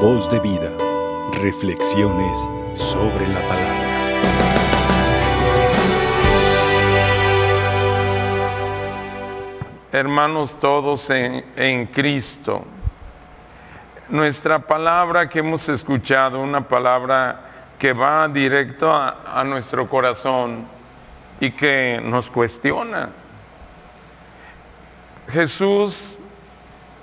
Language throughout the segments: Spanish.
Voz de vida. Reflexiones sobre la palabra. Hermanos todos en, Cristo, nuestra palabra que hemos escuchado, una palabra que va directo a nuestro corazón y que nos cuestiona. Jesús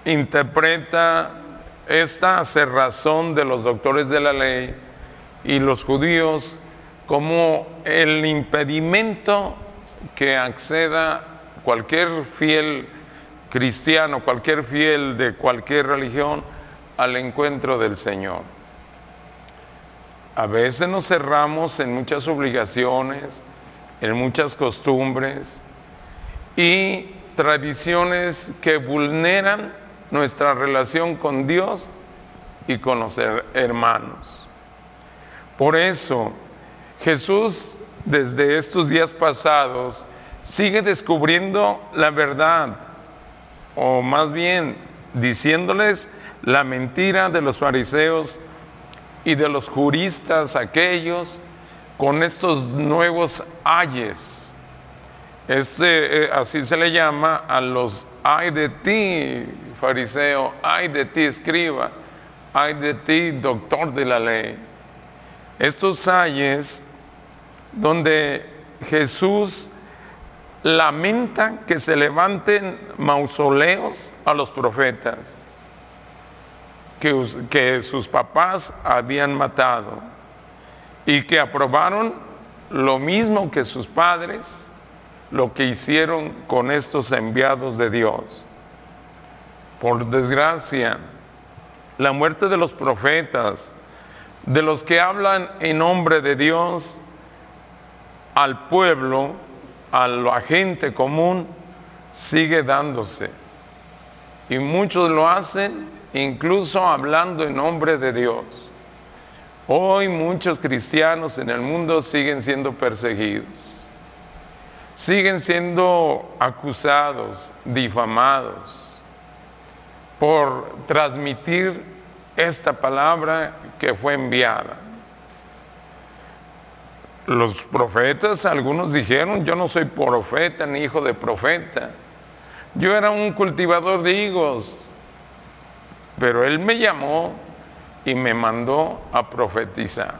interpreta esta cerrazón de los doctores de la ley y los judíos como el impedimento que acceda cualquier fiel cristiano, cualquier fiel de cualquier religión al encuentro del Señor. A veces nos cerramos en muchas obligaciones, en muchas costumbres y tradiciones que vulneran nuestra relación con Dios y con los hermanos. Por eso, Jesús desde estos días pasados sigue descubriendo la verdad, o más bien diciéndoles la mentira de los fariseos y de los juristas aquellos con estos nuevos ayes. Este, eh, así se le llama a los ay de ti, fariseo, ay de ti, escriba, ay de ti, doctor de la ley. Estos ayes donde Jesús lamenta que se levanten mausoleos a los profetas que, que sus papás habían matado y que aprobaron lo mismo que sus padres, lo que hicieron con estos enviados de Dios. Por desgracia, la muerte de los profetas, de los que hablan en nombre de Dios al pueblo, a la gente común, sigue dándose. Y muchos lo hacen incluso hablando en nombre de Dios. Hoy muchos cristianos en el mundo siguen siendo perseguidos, siguen siendo acusados, difamados por transmitir esta palabra que fue enviada. Los profetas, algunos dijeron, yo no soy profeta ni hijo de profeta. Yo era un cultivador de higos, pero él me llamó y me mandó a profetizar.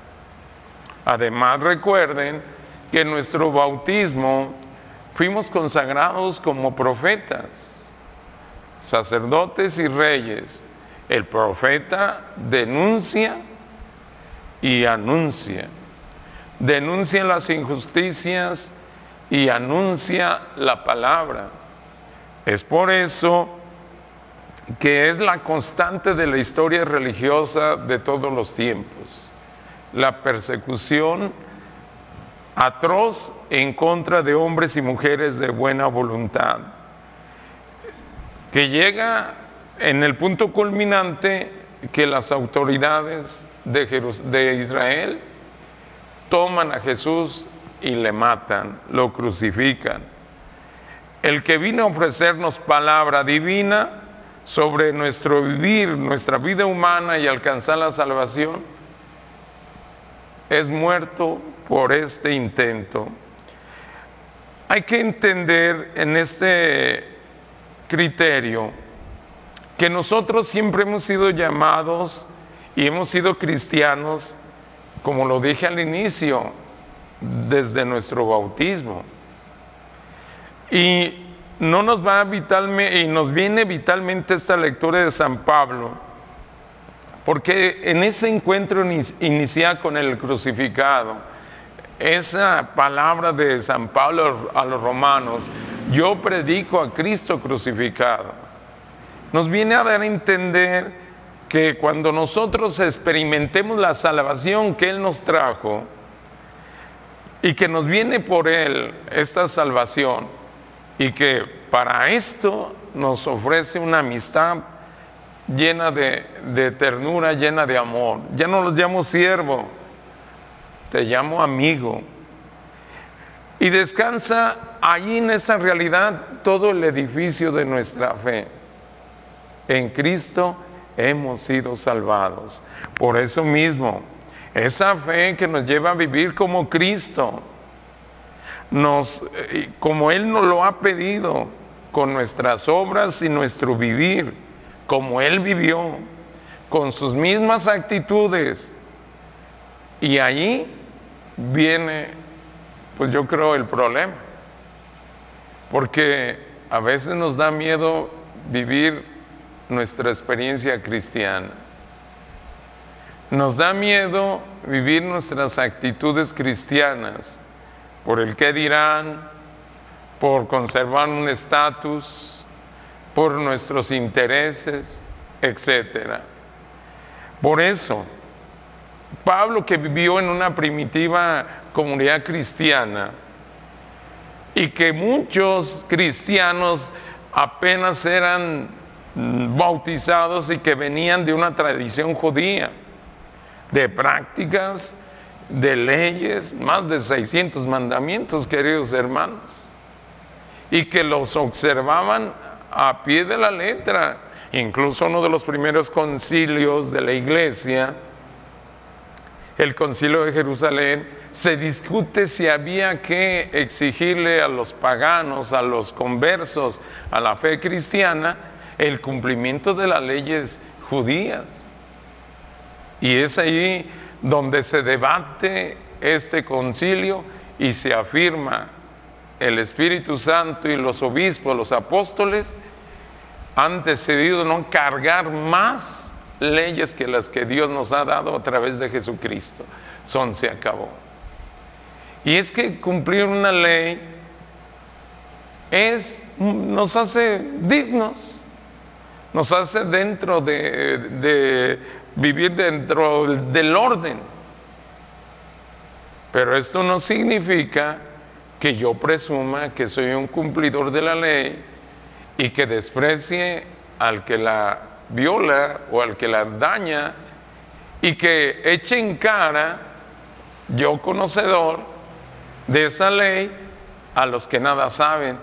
Además recuerden que nuestro bautismo fuimos consagrados como profetas sacerdotes y reyes, el profeta denuncia y anuncia. Denuncia las injusticias y anuncia la palabra. Es por eso que es la constante de la historia religiosa de todos los tiempos. La persecución atroz en contra de hombres y mujeres de buena voluntad que llega en el punto culminante que las autoridades de, de Israel toman a Jesús y le matan, lo crucifican. El que vino a ofrecernos palabra divina sobre nuestro vivir, nuestra vida humana y alcanzar la salvación, es muerto por este intento. Hay que entender en este criterio que nosotros siempre hemos sido llamados y hemos sido cristianos, como lo dije al inicio, desde nuestro bautismo. Y no nos va vitalmente, y nos viene vitalmente esta lectura de San Pablo, porque en ese encuentro inicial con el crucificado, esa palabra de San Pablo a los romanos, yo predico a Cristo crucificado. Nos viene a dar a entender que cuando nosotros experimentemos la salvación que Él nos trajo y que nos viene por Él esta salvación y que para esto nos ofrece una amistad llena de, ternura, llena de amor. Ya no los llamo siervo, te llamo amigo. Y descansa allí en esa realidad todo el edificio de nuestra fe. En Cristo hemos sido salvados. Por eso mismo, esa fe que nos lleva a vivir como Cristo, nos, eh, como Él nos lo ha pedido, con nuestras obras y nuestro vivir, como Él vivió, con sus mismas actitudes. Y allí viene, pues yo creo, el problema. Porque a veces nos da miedo vivir nuestra experiencia cristiana. Nos da miedo vivir nuestras actitudes cristianas por el que dirán, por conservar un estatus, por nuestros intereses, etc. Por eso, Pablo que vivió en una primitiva comunidad cristiana y que muchos cristianos apenas eran bautizados y que venían de una tradición judía, de prácticas, de leyes, más de 600 mandamientos, queridos hermanos y que los observaban a pie de la letra. Incluso uno de los primeros concilios de la iglesia, el concilio de Jerusalén, se discute si había que exigirle a los paganos, a los conversos, a la fe cristiana, el cumplimiento de las leyes judías. Y es ahí donde se debate este concilio y se afirma el Espíritu Santo y los obispos, los apóstoles, han decidido no cargar más leyes que las que Dios nos ha dado a través de Jesucristo. Son, se acabó. Y es que cumplir una ley es, nos hace dignos, nos hace dentro de, de vivir dentro del orden. Pero esto no significa que yo presuma que soy un cumplidor de la ley y que desprecie al que la viola o al que la daña y que eche en cara, yo conocedor de esa ley, a los que nada saben,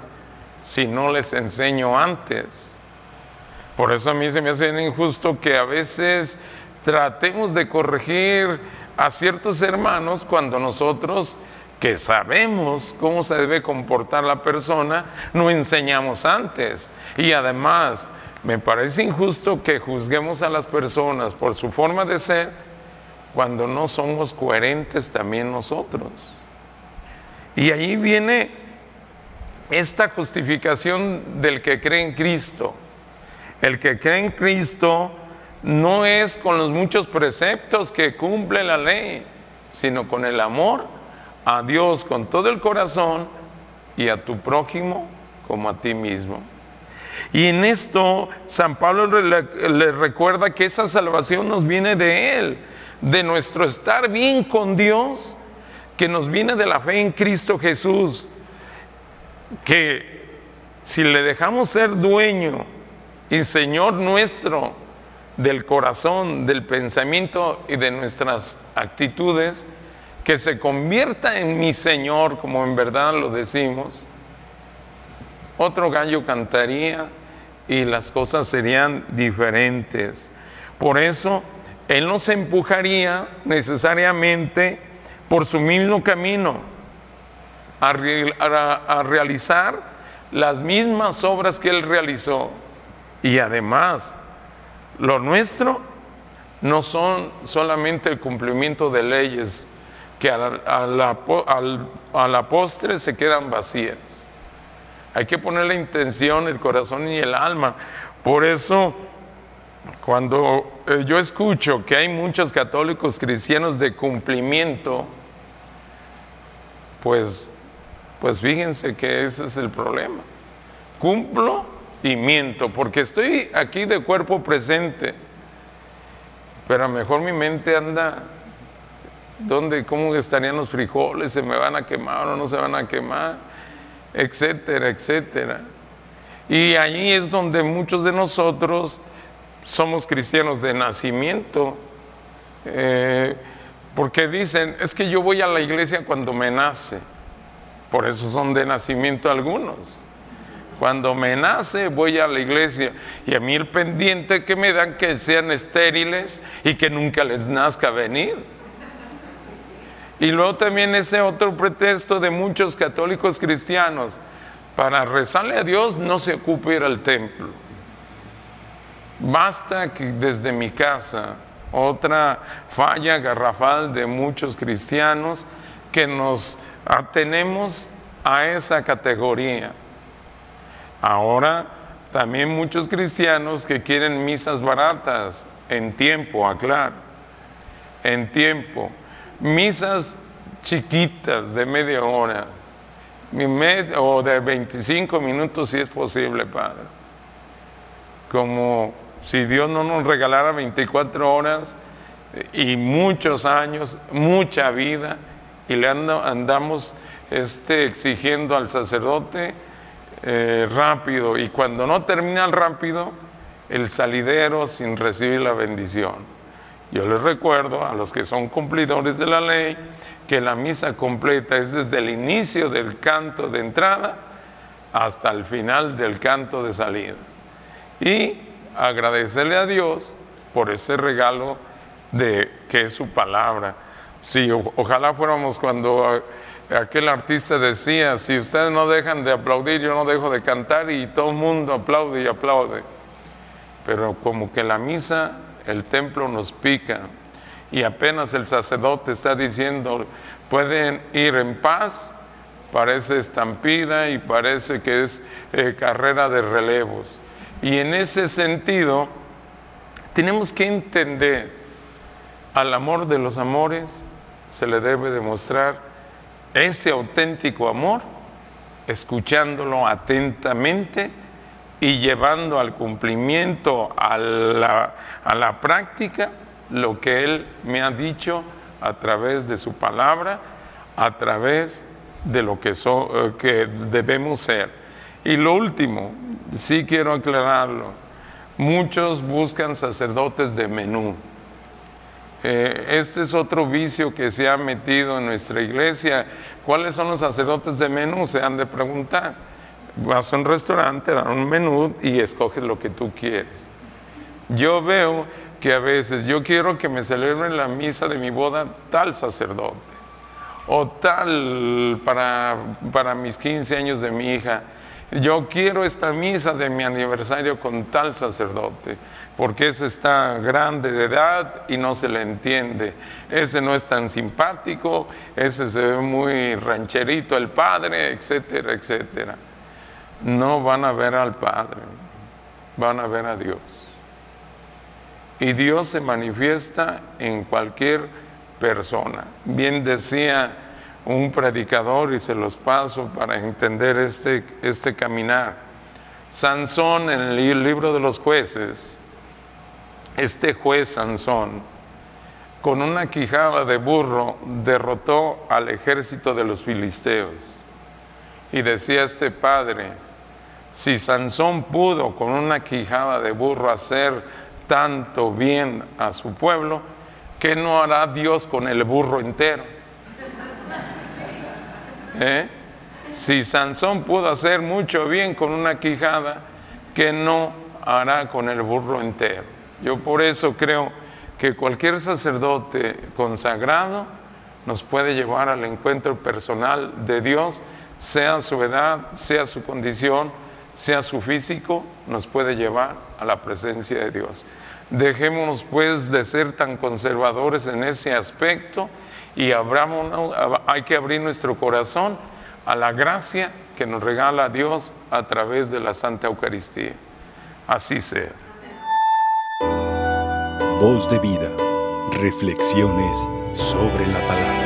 si no les enseño antes. Por eso a mí se me hace injusto que a veces tratemos de corregir a ciertos hermanos cuando nosotros que sabemos cómo se debe comportar la persona, no enseñamos antes. Y además, me parece injusto que juzguemos a las personas por su forma de ser cuando no somos coherentes también nosotros. Y ahí viene esta justificación del que cree en Cristo. El que cree en Cristo no es con los muchos preceptos que cumple la ley, sino con el amor a Dios con todo el corazón y a tu prójimo como a ti mismo. Y en esto San Pablo le, recuerda que esa salvación nos viene de Él, de nuestro estar bien con Dios, que nos viene de la fe en Cristo Jesús, que si le dejamos ser dueño y Señor nuestro del corazón, del pensamiento y de nuestras actitudes, que se convierta en mi Señor, como en verdad lo decimos, otro gallo cantaría y las cosas serían diferentes. Por eso, Él nos empujaría necesariamente por su mismo camino a, a realizar las mismas obras que Él realizó. Y además, lo nuestro no son solamente el cumplimiento de leyes que a la, a la, postre se quedan vacías. Hay que poner la intención, el corazón y el alma. Por eso, cuando eh, yo escucho que hay muchos católicos cristianos de cumplimiento, pues, pues fíjense que ese es el problema. Cumplo y miento, porque estoy aquí de cuerpo presente, pero a lo mejor mi mente anda ¿Dónde, cómo estarían los frijoles? ¿Se me van a quemar o no se van a quemar? Etcétera, etcétera. Y allí es donde muchos de nosotros somos cristianos de nacimiento. Eh, porque dicen, es que yo voy a la iglesia cuando me nace. Por eso son de nacimiento algunos. Cuando me nace voy a la iglesia y a mí el pendiente que me dan que sean estériles y que nunca les nazca venir. Y luego también ese otro pretexto de muchos católicos cristianos para rezarle a Dios no se ocupe ir al templo. Basta que desde mi casa, otra falla garrafal de muchos cristianos que nos atenemos a esa categoría. Ahora también muchos cristianos que quieren misas baratas, en tiempo, aclaro, en tiempo. Misas chiquitas de media hora, o de 25 minutos si es posible, Padre. Como si Dios no nos regalara 24 horas y muchos años, mucha vida, y le andamos este, exigiendo al sacerdote eh, rápido, y cuando no termina rápido, el salidero sin recibir la bendición. Yo les recuerdo a los que son cumplidores de la ley que la misa completa es desde el inicio del canto de entrada hasta el final del canto de salida. Y agradecerle a Dios por ese regalo de que es su palabra. Sí, ojalá fuéramos cuando aquel artista decía, si ustedes no dejan de aplaudir, yo no dejo de cantar y todo el mundo aplaude y aplaude. Pero como que la misa, el templo nos pica y apenas el sacerdote está diciendo, pueden ir en paz, parece estampida y parece que es eh, carrera de relevos. Y en ese sentido, tenemos que entender al amor de los amores se le debe demostrar ese auténtico amor, escuchándolo atentamente y llevando al cumplimiento, a la, a la práctica, lo que Él me ha dicho a través de su palabra, a través de lo que, eh, que debemos ser. Y lo último, sí quiero aclararlo, muchos buscan sacerdotes de menú. Eh, este es otro vicio que se ha metido en nuestra iglesia. ¿Cuáles son los sacerdotes de menú? Se han de preguntar. Vas a un restaurante, dan un menú y escoges lo que tú quieres. Yo veo que a veces yo quiero que me celebren la misa de mi boda tal sacerdote o tal para, para mis 15 años de mi hija yo quiero esta misa de mi aniversario con tal sacerdote, porque ese está grande de edad y no se le entiende. Ese no es tan simpático, ese se ve muy rancherito el padre, etcétera, etcétera. No van a ver al Padre, van a ver a Dios. Y Dios se manifiesta en cualquier persona. Bien decía un predicador y se los paso para entender este, este caminar. Sansón en el libro de los jueces, este juez Sansón, con una quijada de burro derrotó al ejército de los filisteos. Y decía este padre, si Sansón pudo con una quijada de burro hacer tanto bien a su pueblo, ¿qué no hará Dios con el burro entero? ¿Eh? Si Sansón pudo hacer mucho bien con una quijada, ¿qué no hará con el burro entero? Yo por eso creo que cualquier sacerdote consagrado nos puede llevar al encuentro personal de Dios, sea su edad, sea su condición, sea su físico, nos puede llevar a la presencia de Dios. Dejémonos pues de ser tan conservadores en ese aspecto y hay que abrir nuestro corazón a la gracia que nos regala Dios a través de la Santa Eucaristía. Así sea. Voz de vida. Reflexiones sobre la palabra.